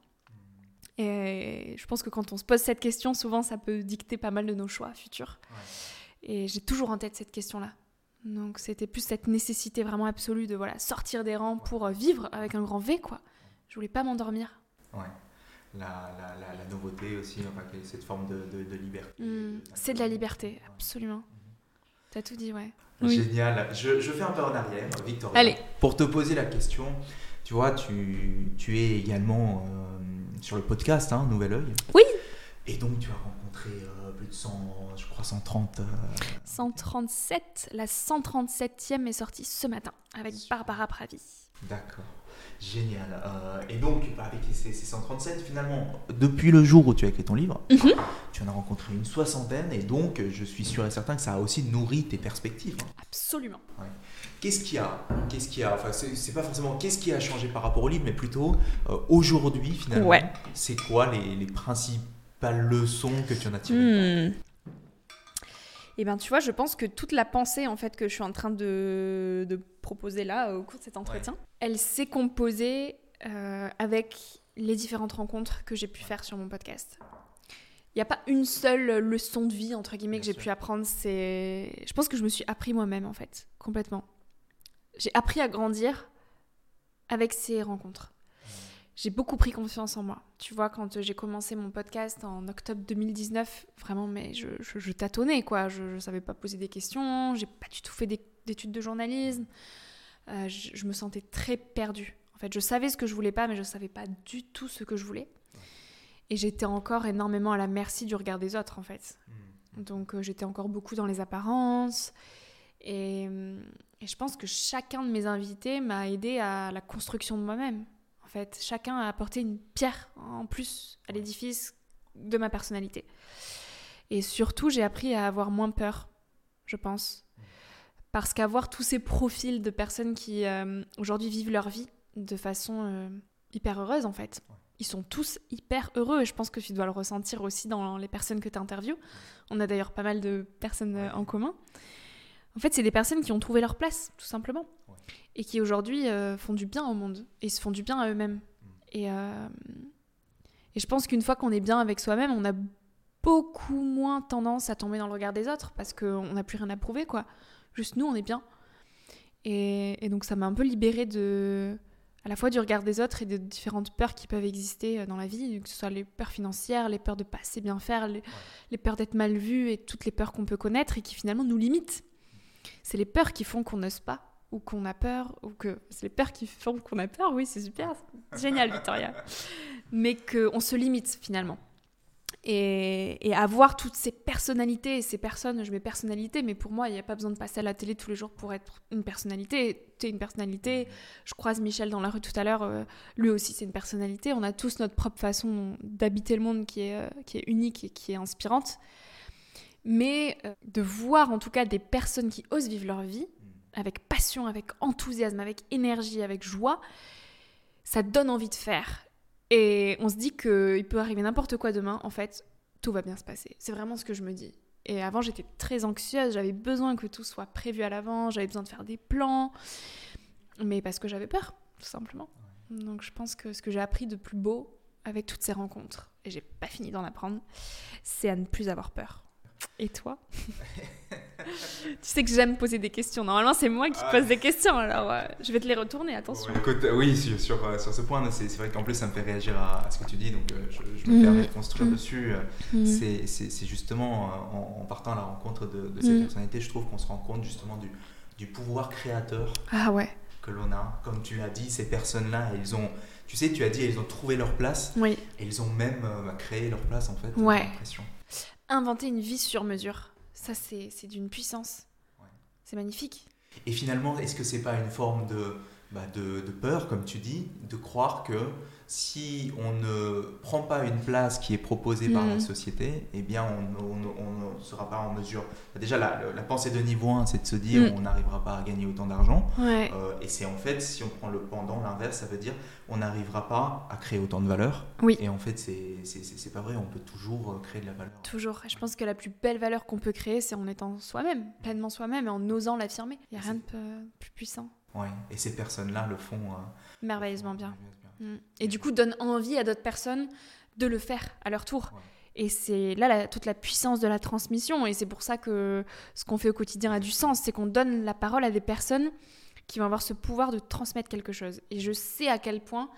Et je pense que quand on se pose cette question, souvent ça peut dicter pas mal de nos choix futurs. Et j'ai toujours en tête cette question-là. Donc c'était plus cette nécessité vraiment absolue de voilà sortir des rangs pour euh, vivre avec un grand V quoi. Je voulais pas m'endormir. Ouais. La, la, la, nouveauté aussi, enfin, cette forme de, de, liberté. Mmh. c'est de la liberté, absolument. T'as tout dit, ouais. Génial. Je, je, fais un peu en arrière, Victoria. Allez. Pour te poser la question, tu vois, tu, tu es également euh, sur le podcast, hein, Nouvel Oeil. Oui. Et donc, tu as rencontré euh, plus de 100, je crois 130. Euh... 137. La 137e est sortie ce matin avec Barbara Pravi. D'accord. Génial. Euh, et donc, bah, avec ces, ces, 137, finalement, depuis le jour où tu as écrit ton livre, Mhm. tu en as rencontré une soixantaine. Et donc, je suis sûr et certain que ça a aussi nourri tes perspectives. hein. Absolument. Qu'est-ce qu'il y a Qu'est-ce qu'il a Enfin, c'est pas forcément qu'est-ce qui a changé par rapport au livre, mais plutôt euh, aujourd'hui, finalement. Ouais. C'est quoi les, les principales leçons que tu en as tirées Hmm. Eh bien, tu vois, je pense que toute la pensée en fait que je suis en train de, de proposer là au cours de cet entretien, elle s'est composée euh, avec les différentes rencontres que j'ai pu faire sur mon podcast. Il n'y a pas une seule leçon de vie entre guillemets Bien que j'ai pu apprendre. C'est, je pense que je me suis appris moi-même en fait, complètement. J'ai appris à grandir avec ces rencontres. J'ai beaucoup pris confiance en moi. Tu vois, quand j'ai commencé mon podcast en octobre 2019, vraiment, mais je, je- je tâtonnais, quoi. Je ne savais pas poser des questions, j'ai pas du tout fait des- d'études de journalisme. Euh, je, je me sentais très perdue. En fait, je savais ce que je voulais pas, mais je savais pas du tout ce que je voulais. Et j'étais encore énormément à la merci du regard des autres, en fait. Hmm. Donc euh, j'étais encore beaucoup dans les apparences. Et, et je pense que chacun de mes invités m'a aidé à la construction de moi-même. Fait, chacun a apporté une pierre en plus à l'édifice de ma personnalité. Et surtout, j'ai appris à avoir moins peur, je pense. Parce qu'avoir tous ces profils de personnes qui euh, aujourd'hui vivent leur vie de façon euh, hyper heureuse, en fait. Ils sont tous hyper heureux et je pense que tu dois le ressentir aussi dans les personnes que tu interviews. On a d'ailleurs pas mal de personnes euh, en commun. En fait, c'est des personnes qui ont trouvé leur place, tout simplement. Et qui aujourd'hui euh, font du bien au monde. Et se font du bien à eux-mêmes. Et, euh, et je pense qu'une fois qu'on est bien avec soi-même, on a beaucoup moins tendance à tomber dans le regard des autres parce qu'on n'a plus rien à prouver, quoi. Juste nous, on est bien. Et, et donc, ça m'a un peu libérée de, à la fois du regard des autres et de différentes peurs qui peuvent exister euh, dans la vie, que ce soit les peurs financières, les peurs de pas assez bien faire, les, les peurs d'être mal vu et toutes les peurs qu'on peut connaître et qui finalement nous limitent. C'est les peurs qui font qu'on n'ose pas ou qu'on a peur ou que c'est les peurs qui font qu'on a peur. Oui, c'est super, génial, Victoria. Mais qu'on se limite finalement. Et, avoir toutes ces personnalités et ces personnes, je mets personnalité, mais pour moi, il n'y a pas besoin de passer à la télé tous les jours pour être une personnalité. Tu es une personnalité. Je croise Michel dans la rue tout à l'heure, euh, lui aussi, c'est une personnalité. On a tous notre propre façon d'habiter le monde qui est, euh, unique et qui est inspirante. Mais euh, de voir en tout cas des personnes qui osent vivre leur vie avec passion, avec enthousiasme, avec énergie, avec joie, ça donne envie de faire. Et on se dit qu'il peut arriver n'importe quoi demain, en fait, tout va bien se passer. C'est vraiment ce que je me dis. Et avant, j'étais très anxieuse, j'avais besoin que tout soit prévu à l'avance, j'avais besoin de faire des plans, mais parce que j'avais peur, tout simplement. Donc je pense que ce que j'ai appris de plus beau avec toutes ces rencontres, et j'ai pas fini d'en apprendre, c'est à ne plus avoir peur. Et toi Tu sais que j'aime poser des questions. Normalement, c'est moi qui Ah. pose des questions, alors euh, je vais te les retourner, attention. Ouais, écoute, euh, oui, sur, sur, euh, sur ce point, c'est vrai qu'en plus ça me fait réagir à, à ce que tu dis, donc euh, je, je me Mhm. permets de construire Mhm. dessus. Mhm. C'est- justement en, en partant à la rencontre de, de ces Mhm. personnalités, je trouve qu'on se rend compte justement du, du pouvoir créateur Ah ouais, que l'on a. Comme tu l'as dit, ces personnes-là, elles ont, tu sais, tu as dit, elles ont trouvé leur place oui. et elles ont même euh, créé leur place en fait. Ouais. j'ai l'impression. Inventer une vie sur mesure, ça c'est c'est d'une puissance. Ouais. C'est magnifique. Et finalement, est-ce que c'est pas une forme de, bah, de, de peur, comme tu dis, de croire que si on ne prend pas une place qui est proposée par la Mhm. société, eh bien on, ne sera pas en mesure. Déjà, la, la pensée de niveau 1, c'est de se dire Mhm. on n'arrivera pas à gagner autant d'argent. Ouais. Euh, et c'est en fait, si on prend le pendant, l'inverse, ça veut dire on n'arrivera pas à créer autant de valeur. Oui. Et en fait, c'est pas vrai, on peut toujours euh, créer de la valeur. Toujours. Je pense que la plus belle valeur qu'on peut créer, c'est en étant soi-même, pleinement soi-même et en osant l'affirmer. Il n'y a rien de plus puissant. Ouais. Et ces personnes-là le font euh, Merveilleusement bien. Mm. Et du coup, donne envie à d'autres personnes de le faire à leur tour. Ouais. Et c'est là la- toute la puissance de la transmission. Et c'est pour ça que ce qu'on fait au quotidien a du sens. C'est qu'on donne la parole à des personnes qui vont avoir ce pouvoir de transmettre quelque chose. Et je sais à quel point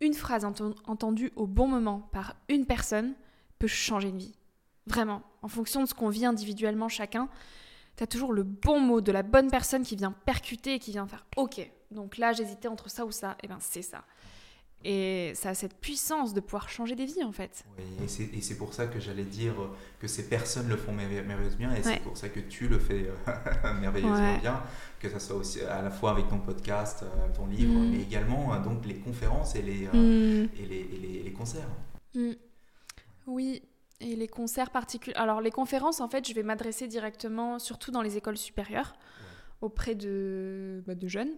une phrase enten- entendue au bon moment par une personne peut changer une vie. Vraiment. En fonction de ce qu'on vit individuellement chacun, tu as toujours le bon mot de la bonne personne qui vient percuter et qui vient faire OK. Donc là, j'hésitais entre ça ou ça. Et eh ben c'est ça. Et ça a cette puissance de pouvoir changer des vies en fait. Oui, et c'est pour ça que j'allais dire que ces personnes le font merveilleusement bien et c'est pour ça que tu le fais euh, merveilleusement bien, que ça soit aussi à la fois avec ton podcast, euh, ton livre, mm. mais également euh, donc les conférences et les, mm. et les, et les, concerts. Mm. Oui, et les concerts particuliers. Alors les conférences en fait je vais m'adresser directement, surtout dans les écoles supérieures, auprès de, bah, de jeunes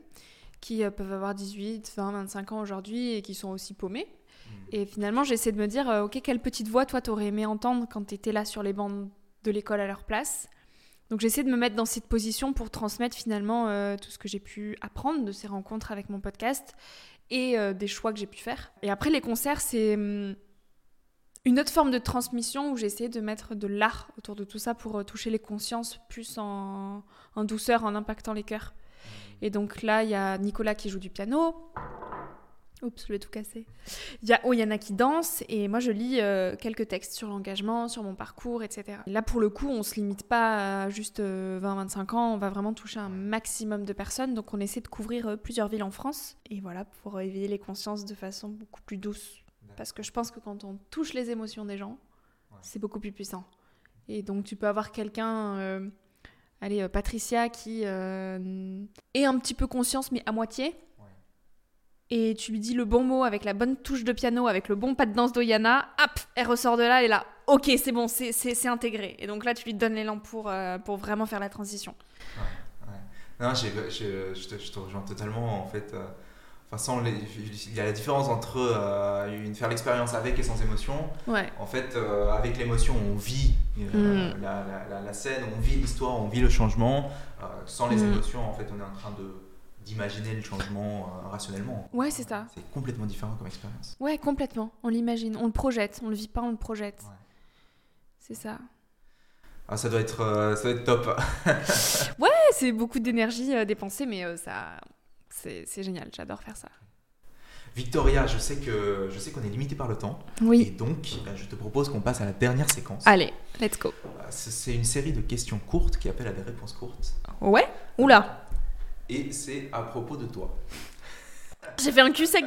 qui euh, peuvent avoir 18, 20, 25 ans aujourd'hui et qui sont aussi paumés. Hmm. Et finalement, j'essaie de me dire, euh, ok, quelle petite voix toi t'aurais aimé entendre quand t'étais là sur les bancs de l'école à leur place. Donc j'essaie de me mettre dans cette position pour transmettre finalement euh, tout ce que j'ai pu apprendre de ces rencontres avec mon podcast et des choix que j'ai pu faire. Et après les concerts, c'est hum, une autre forme de transmission où j'essaie de mettre de l'art autour de tout ça pour toucher les consciences plus en, en douceur, en impactant les cœurs. Et donc là, il y a Nicolas qui joue du piano. Oups, je vais tout casser. Il y a Oyana qui danse et moi je lis euh, quelques textes sur l'engagement, sur mon parcours, etc. là pour le coup, on se limite pas à juste 20-25 euh, ans, on va vraiment toucher un maximum de personnes. Donc on essaie de couvrir euh, plusieurs villes en France et voilà pour éveiller les consciences de façon beaucoup plus douce. Parce que je pense que quand on touche les émotions des gens, c'est beaucoup plus puissant. Et donc tu peux avoir quelqu'un allez, euh, Patricia qui euh, est un petit peu conscience, mais à moitié. Et tu lui dis le bon mot avec la bonne touche de piano, avec le bon pas de danse d'Oyana, hop, elle ressort de là, elle est là, ok, c'est bon, c'est intégré. Et donc là, tu lui donnes l'élan pour, euh, pour vraiment faire la transition. Non, je, te, rejoins totalement, en fait. Enfin, il y a la différence entre euh, faire l'expérience avec et sans émotion. Ouais. En fait, euh, avec l'émotion, on vit euh, mm. la, la, la, scène, on vit l'histoire, on vit le changement. sans les mm. émotions, en fait, on est en train de d'imaginer le changement rationnellement. Ouais, c'est ça. C'est complètement différent comme expérience. Ouais, complètement. On l'imagine, on le projette, on le vit pas, on le projette. C'est ça. Ah, ça doit être, ça doit être top. ouais, c'est beaucoup d'énergie dépensée, mais ça, c'est génial, j'adore faire ça. Victoria, je sais que je sais qu'on est limité par le temps. Oui. Et donc, euh, je te propose qu'on passe à la dernière séquence. Allez, let's go. Euh, c'est une série de questions courtes qui appelle à des réponses courtes. Ouais Oula Et c'est à propos de toi. J'ai fait un cul sec,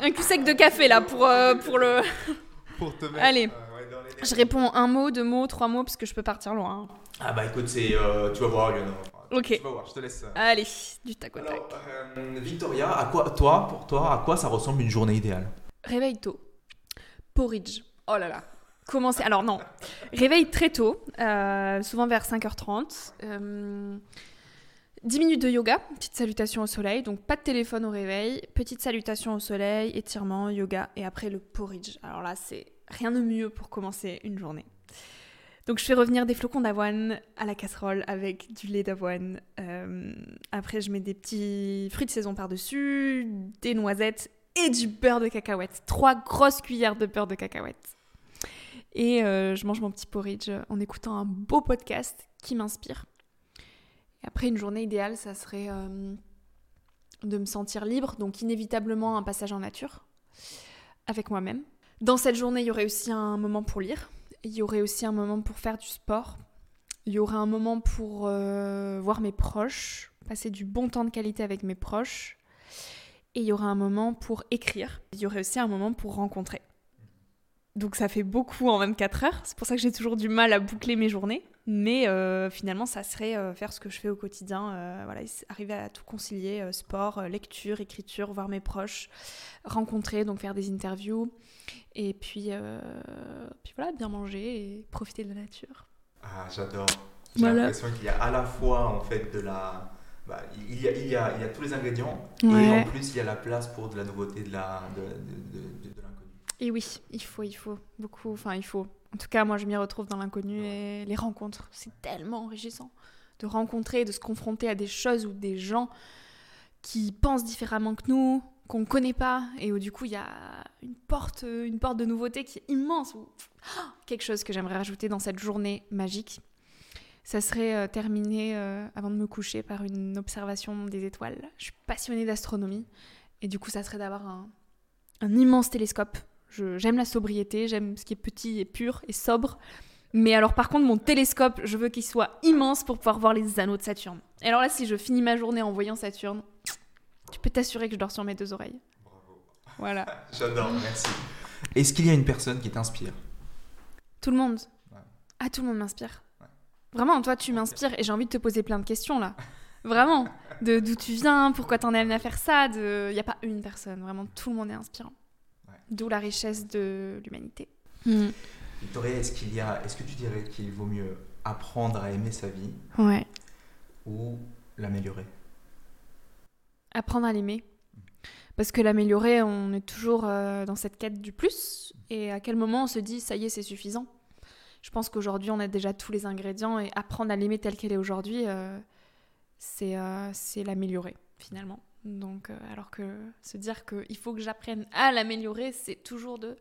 un cul sec de café là pour, euh, pour le. Pour te mettre. Allez. je réponds un mot, deux mots, trois mots parce que je peux partir loin. Ah bah écoute, c'est tu vas voir, Ok. Tu vas voir, je te laisse. Allez, du tac au tac. Alors, euh, Victoria, à quoi, toi, pour toi, à quoi ça ressemble une journée idéale? Réveil tôt. Porridge. Oh là là. Commencer. Alors non. Réveil très tôt, euh, souvent vers 5h30. 10 euh, minutes de yoga, petite salutation au soleil, donc pas de téléphone au réveil, petite salutation au soleil, étirement, yoga et après le porridge. Alors là, c'est rien de mieux pour commencer une journée. Donc je fais revenir des flocons d'avoine à la casserole avec du lait d'avoine. Euh, après je mets des petits fruits de saison par-dessus, des noisettes et du beurre de cacahuète. Trois grosses cuillères de beurre de cacahuète. Et euh, je mange mon petit porridge en écoutant un beau podcast qui m'inspire. Après une journée idéale, ça serait euh, de me sentir libre, donc inévitablement un passage en nature avec moi-même. Dans cette journée, il y aurait aussi un moment pour lire il y aurait aussi un moment pour faire du sport. Il y aurait un moment pour euh, voir mes proches, passer du bon temps de qualité avec mes proches. Et il y aurait un moment pour écrire. Il y aurait aussi un moment pour rencontrer. Donc ça fait beaucoup en 24 heures. C'est pour ça que j'ai toujours du mal à boucler mes journées. Mais euh, finalement, ça serait euh, faire ce que je fais au quotidien. voilà, arriver à tout concilier sport, lecture, écriture, voir mes proches, rencontrer, donc faire des interviews. Et puis, euh, puis voilà, bien manger et profiter de la nature. Ah, j'adore. J'ai l'impression qu'il y a à la fois en fait de la. Bah, il, y a, il, y a, il y a tous les ingrédients et en plus il y a la place pour de la nouveauté, de la de, de, de, l'inconnu. Et oui, il faut, il faut beaucoup. Enfin, il faut. En tout cas, moi, je m'y retrouve dans l'inconnu et les rencontres. C'est tellement enrichissant de rencontrer, de se confronter à des choses ou des gens qui pensent différemment que nous, qu'on ne connaît pas et où du coup il y a une porte, une porte de nouveauté qui est immense. Ou... quelque chose que j'aimerais rajouter dans cette journée magique. Ça serait euh, terminé euh, avant de me coucher par une observation des étoiles. Je suis passionnée d'astronomie et du coup ça serait d'avoir un, un, immense télescope. J'aime la sobriété, j'aime ce qui est petit et pur et sobre. Mais alors, par contre, mon télescope, je veux qu'il soit immense pour pouvoir voir les anneaux de Saturne. Et alors là, si je finis ma journée en voyant Saturne, tu peux t'assurer que je dors sur mes deux oreilles. Bravo. Voilà. J'adore, merci. Est-ce qu'il y a une personne qui t'inspire? Tout le monde. Ouais. Ah, tout le monde m'inspire. Ouais. Vraiment, toi, tu m'inspires et j'ai envie de te poser plein de questions là. Vraiment. De d'où tu viens, pourquoi t'en es amené à faire ça. Il n'y a pas une personne. Vraiment, tout le monde est inspirant. D'où la richesse de l'humanité. Victoria, est-ce qu'il y a, est-ce que tu dirais qu'il vaut mieux apprendre à aimer sa vie Ouais. ou l'améliorer? Apprendre à l'aimer. Parce que l'améliorer, on est toujours euh, dans cette quête du plus. Et à quel moment on se dit, ça y est, c'est suffisant? Je pense qu'aujourd'hui, on a déjà tous les ingrédients et apprendre à l'aimer telle qu'elle est aujourd'hui, euh, c'est euh, c'est l'améliorer, finalement. Donc, euh, alors que se dire qu'il faut que j'apprenne à l'améliorer, c'est toujours de.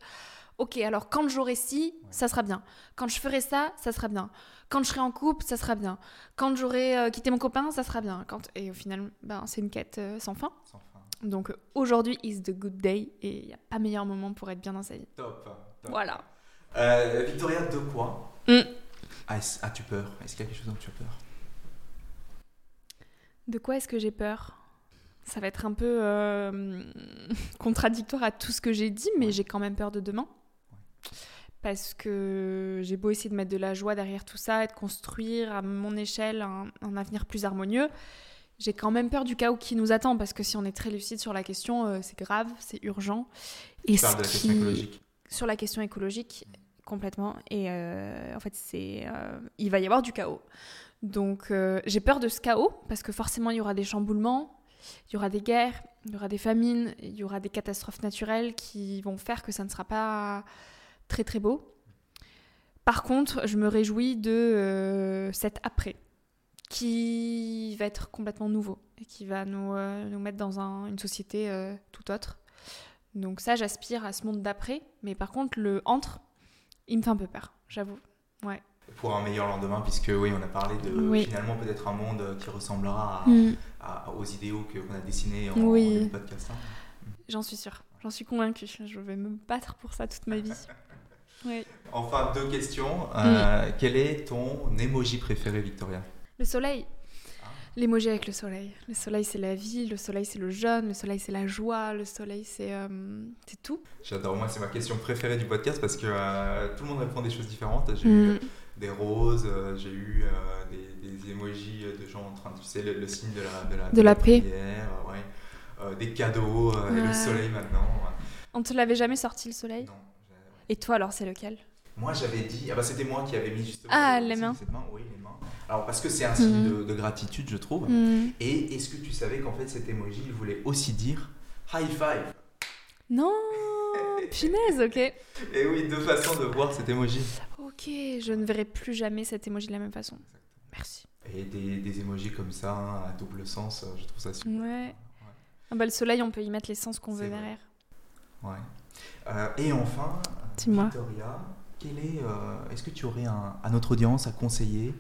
Ok, alors quand j'aurai ci, ça sera bien. Quand je ferai ça, ça sera bien. Quand je serai en couple, ça sera bien. Quand j'aurai euh, quitté mon copain, ça sera bien. Quand... Et au final, ben, c'est une quête euh, sans fin. Sans fin. Donc aujourd'hui is the good day et il n'y a pas meilleur moment pour être bien dans sa vie. Top. top. Voilà. Euh, Victoria, deux points. Mm. As- As-tu peur? Est-ce qu'il y a quelque chose dont tu as peur? De quoi est-ce que j'ai peur? Ça va être un peu euh, contradictoire à tout ce que j'ai dit, mais Ouais. j'ai quand même peur de demain. Parce que j'ai beau essayer de mettre de la joie derrière tout ça et de construire à mon échelle un, un avenir plus harmonieux, j'ai quand même peur du chaos qui nous attend. Parce que si on est très lucide sur la question, euh, c'est grave, c'est urgent. Et Tu parles ce de la question qui- écologique. sur la question écologique complètement et euh, en fait c'est il va y avoir du chaos donc j'ai peur de ce chaos parce que forcément il y aura des chamboulements il y aura des guerres il y aura des famines il y aura des catastrophes naturelles qui vont faire que ça ne sera pas très très beau par contre je me réjouis de euh, cet après qui va être complètement nouveau et qui va nous, euh, nous mettre dans un- une société euh, tout autre donc ça, j'aspire à ce monde d'après. Mais par contre, le entre, il me fait un peu peur, j'avoue. Pour un meilleur lendemain, puisque oui, on a parlé de Oui. finalement peut-être un monde qui ressemblera à, Mm. à- aux idéaux qu'on a dessinés en, Oui. podcast. hein. J'en suis sûre, j'en suis convaincue. Je vais me battre pour ça toute ma vie. Oui. Enfin, deux questions. Mm. Euh, Quel est ton emoji préféré, Victoria? Le soleil. Ah. L'emoji avec le soleil. Le soleil, c'est la vie. Le soleil, c'est le jeune. Le soleil, c'est la joie. Le soleil, c'est euh, c'est tout. J'adore, moi c'est ma question préférée du podcast parce que euh, tout le monde répond des choses différentes. J'ai eu Mm. Des roses, euh, j'ai eu euh, des, des emojis de gens en train de, tu sais, le, le signe de la, de la, De la paix. prière, euh, ouais. Euh, des cadeaux, euh, et le Ouais. soleil maintenant. ouais. On te l'avait jamais sorti le soleil? Non, ouais. Et toi, alors, c'est lequel? Moi j'avais dit, ah bah c'était moi qui avais mis justement Ah, le les mains. cette main. Oui, les mains. Alors parce que c'est un signe Mhm. de, de gratitude, je trouve. Mm. Et est-ce que tu savais qu'en fait cet emoji il voulait aussi dire high five? Non Punaise, ok. Et oui, deux façons de voir cet emoji. Ok, je ne verrai plus jamais cet emoji de la même façon. Merci. Et des, des emojis comme ça, hein, à double sens, euh, je trouve ça super. Ouais. Ah bah, le soleil, on peut y mettre les sens qu'on veut vrai. derrière. Ouais. Euh, et enfin. Victoria, quel est, euh, est-ce que tu aurais un- à notre audience à conseiller?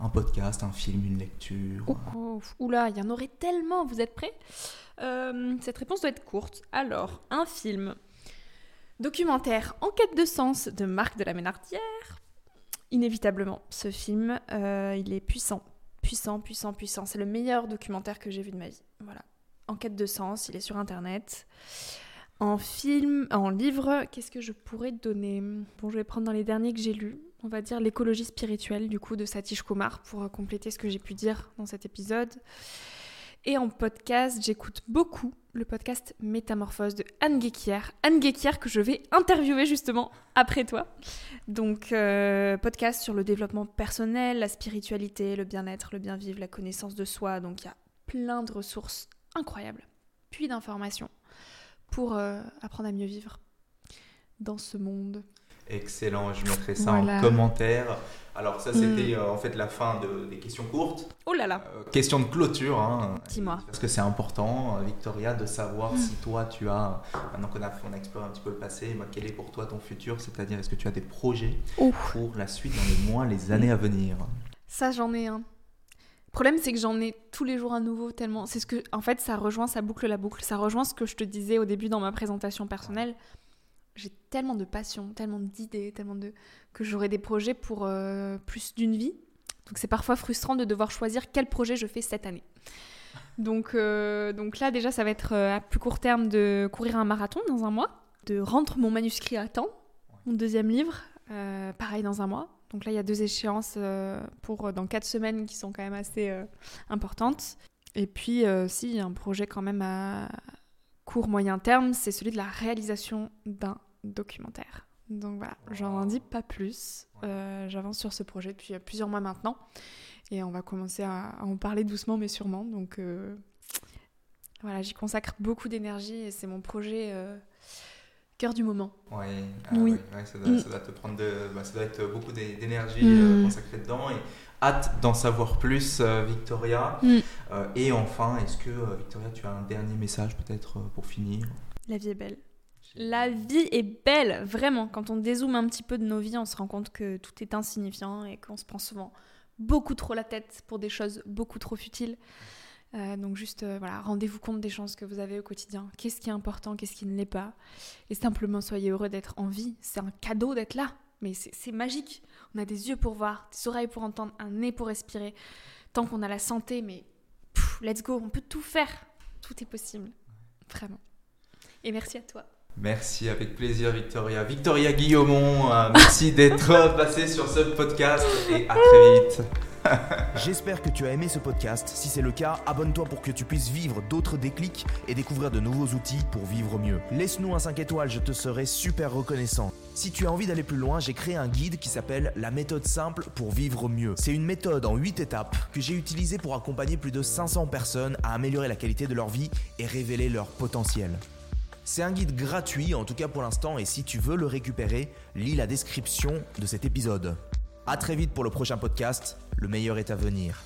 Un podcast, un film, une lecture? Oh, oh, oula, il y en aurait tellement, vous êtes prêts? Euh, Cette réponse doit être courte. Alors, un film documentaire En quête de sens de Marc de la Ménardière. Inévitablement, ce film, euh, il est puissant. Puissant, puissant, puissant. C'est le meilleur documentaire que j'ai vu de ma vie. Voilà. En quête de sens, il est sur Internet. En film, en livre, qu'est-ce que je pourrais donner? Bon, je vais prendre dans les derniers que j'ai lus. On va dire l'écologie spirituelle, du coup, de Satish Kumar, pour compléter ce que j'ai pu dire dans cet épisode. Et en podcast, j'écoute beaucoup le podcast Métamorphose de Anne Guéquier. Anne Guéquier que je vais interviewer justement après toi. Donc, euh, podcast sur le développement personnel, la spiritualité, le bien-être, le bien-vivre, la connaissance de soi. Donc, il y a plein de ressources incroyables, puis d'informations pour euh, apprendre à mieux vivre dans ce monde. Excellent, je mettrai ça Voilà. en commentaire. Alors ça, c'était Mm. euh, en fait la fin de- des questions courtes. Oh là là Euh, question de clôture. Hein. Dis-moi. Parce que c'est important, euh, Victoria, de savoir Mm. si toi, tu as, maintenant qu'on a, on a exploré un petit peu le passé, bah, quel est pour toi ton futur? C'est-à-dire, est-ce que tu as des projets pour la suite dans les mois, les années à venir? Ça, j'en ai un. Le problème, c'est que j'en ai tous les jours un nouveau, tellement. C'est ce que. En fait, ça rejoint, ça boucle la boucle. Ça rejoint ce que je te disais au début dans ma présentation personnelle. J'ai tellement de passion, tellement d'idées, tellement de que j'aurai des projets pour euh, plus d'une vie. Donc c'est parfois frustrant de devoir choisir quel projet je fais cette année. Donc, euh, donc là déjà ça va être euh, à plus court terme de courir un marathon dans un mois, de rendre mon manuscrit à temps, mon deuxième livre, pareil dans un mois. Donc là il y a deux échéances pour dans quatre semaines qui sont quand même assez importantes. Et puis si un projet quand même à court moyen terme, c'est celui de la réalisation d'un documentaire. Donc voilà, j'en dis pas plus. Euh, j'avance sur ce projet depuis euh, plusieurs mois maintenant. Et on va commencer à, en parler doucement mais sûrement. Donc euh, voilà, j'y consacre beaucoup d'énergie et c'est mon projet cœur du moment. Ouais, ah oui, ça, doit, te prendre de, bah, ça doit être beaucoup d'énergie mm. consacrée dedans. Et hâte d'en savoir plus, Victoria. Mm. et enfin, est-ce que, Victoria, tu as un dernier message peut-être pour finir? La vie est belle. La vie est belle, vraiment. Quand on dézoome un petit peu de nos vies, on se rend compte que tout est insignifiant et qu'on se prend souvent beaucoup trop la tête pour des choses beaucoup trop futiles. Euh, donc juste, euh, voilà, rendez-vous compte des chances que vous avez au quotidien. Qu'est-ce qui est important, qu'est-ce qui ne l'est pas? Et simplement, soyez heureux d'être en vie. C'est un cadeau d'être là. Mais c'est magique. On a des yeux pour voir, des oreilles pour entendre, un nez pour respirer. Tant qu'on a la santé, mais let's go, on peut tout faire. Tout est possible. Vraiment. Et merci à toi. Merci, avec plaisir Victoria. Victoria Guillaumont, euh, merci d'être passé sur ce podcast et à très vite. J'espère que tu as aimé ce podcast. Si c'est le cas, abonne-toi pour que tu puisses vivre d'autres déclics et découvrir de nouveaux outils pour vivre mieux. Laisse-nous un 5 étoiles, je te serai super reconnaissant. Si tu as envie d'aller plus loin, j'ai créé un guide qui s'appelle La méthode simple pour vivre mieux. C'est une méthode en 8 étapes que j'ai utilisée pour accompagner plus de 500 personnes à améliorer la qualité de leur vie et révéler leur potentiel. C'est un guide gratuit, en tout cas pour l'instant, et si tu veux le récupérer, lis la description de cet épisode. A très vite pour le prochain podcast, le meilleur est à venir.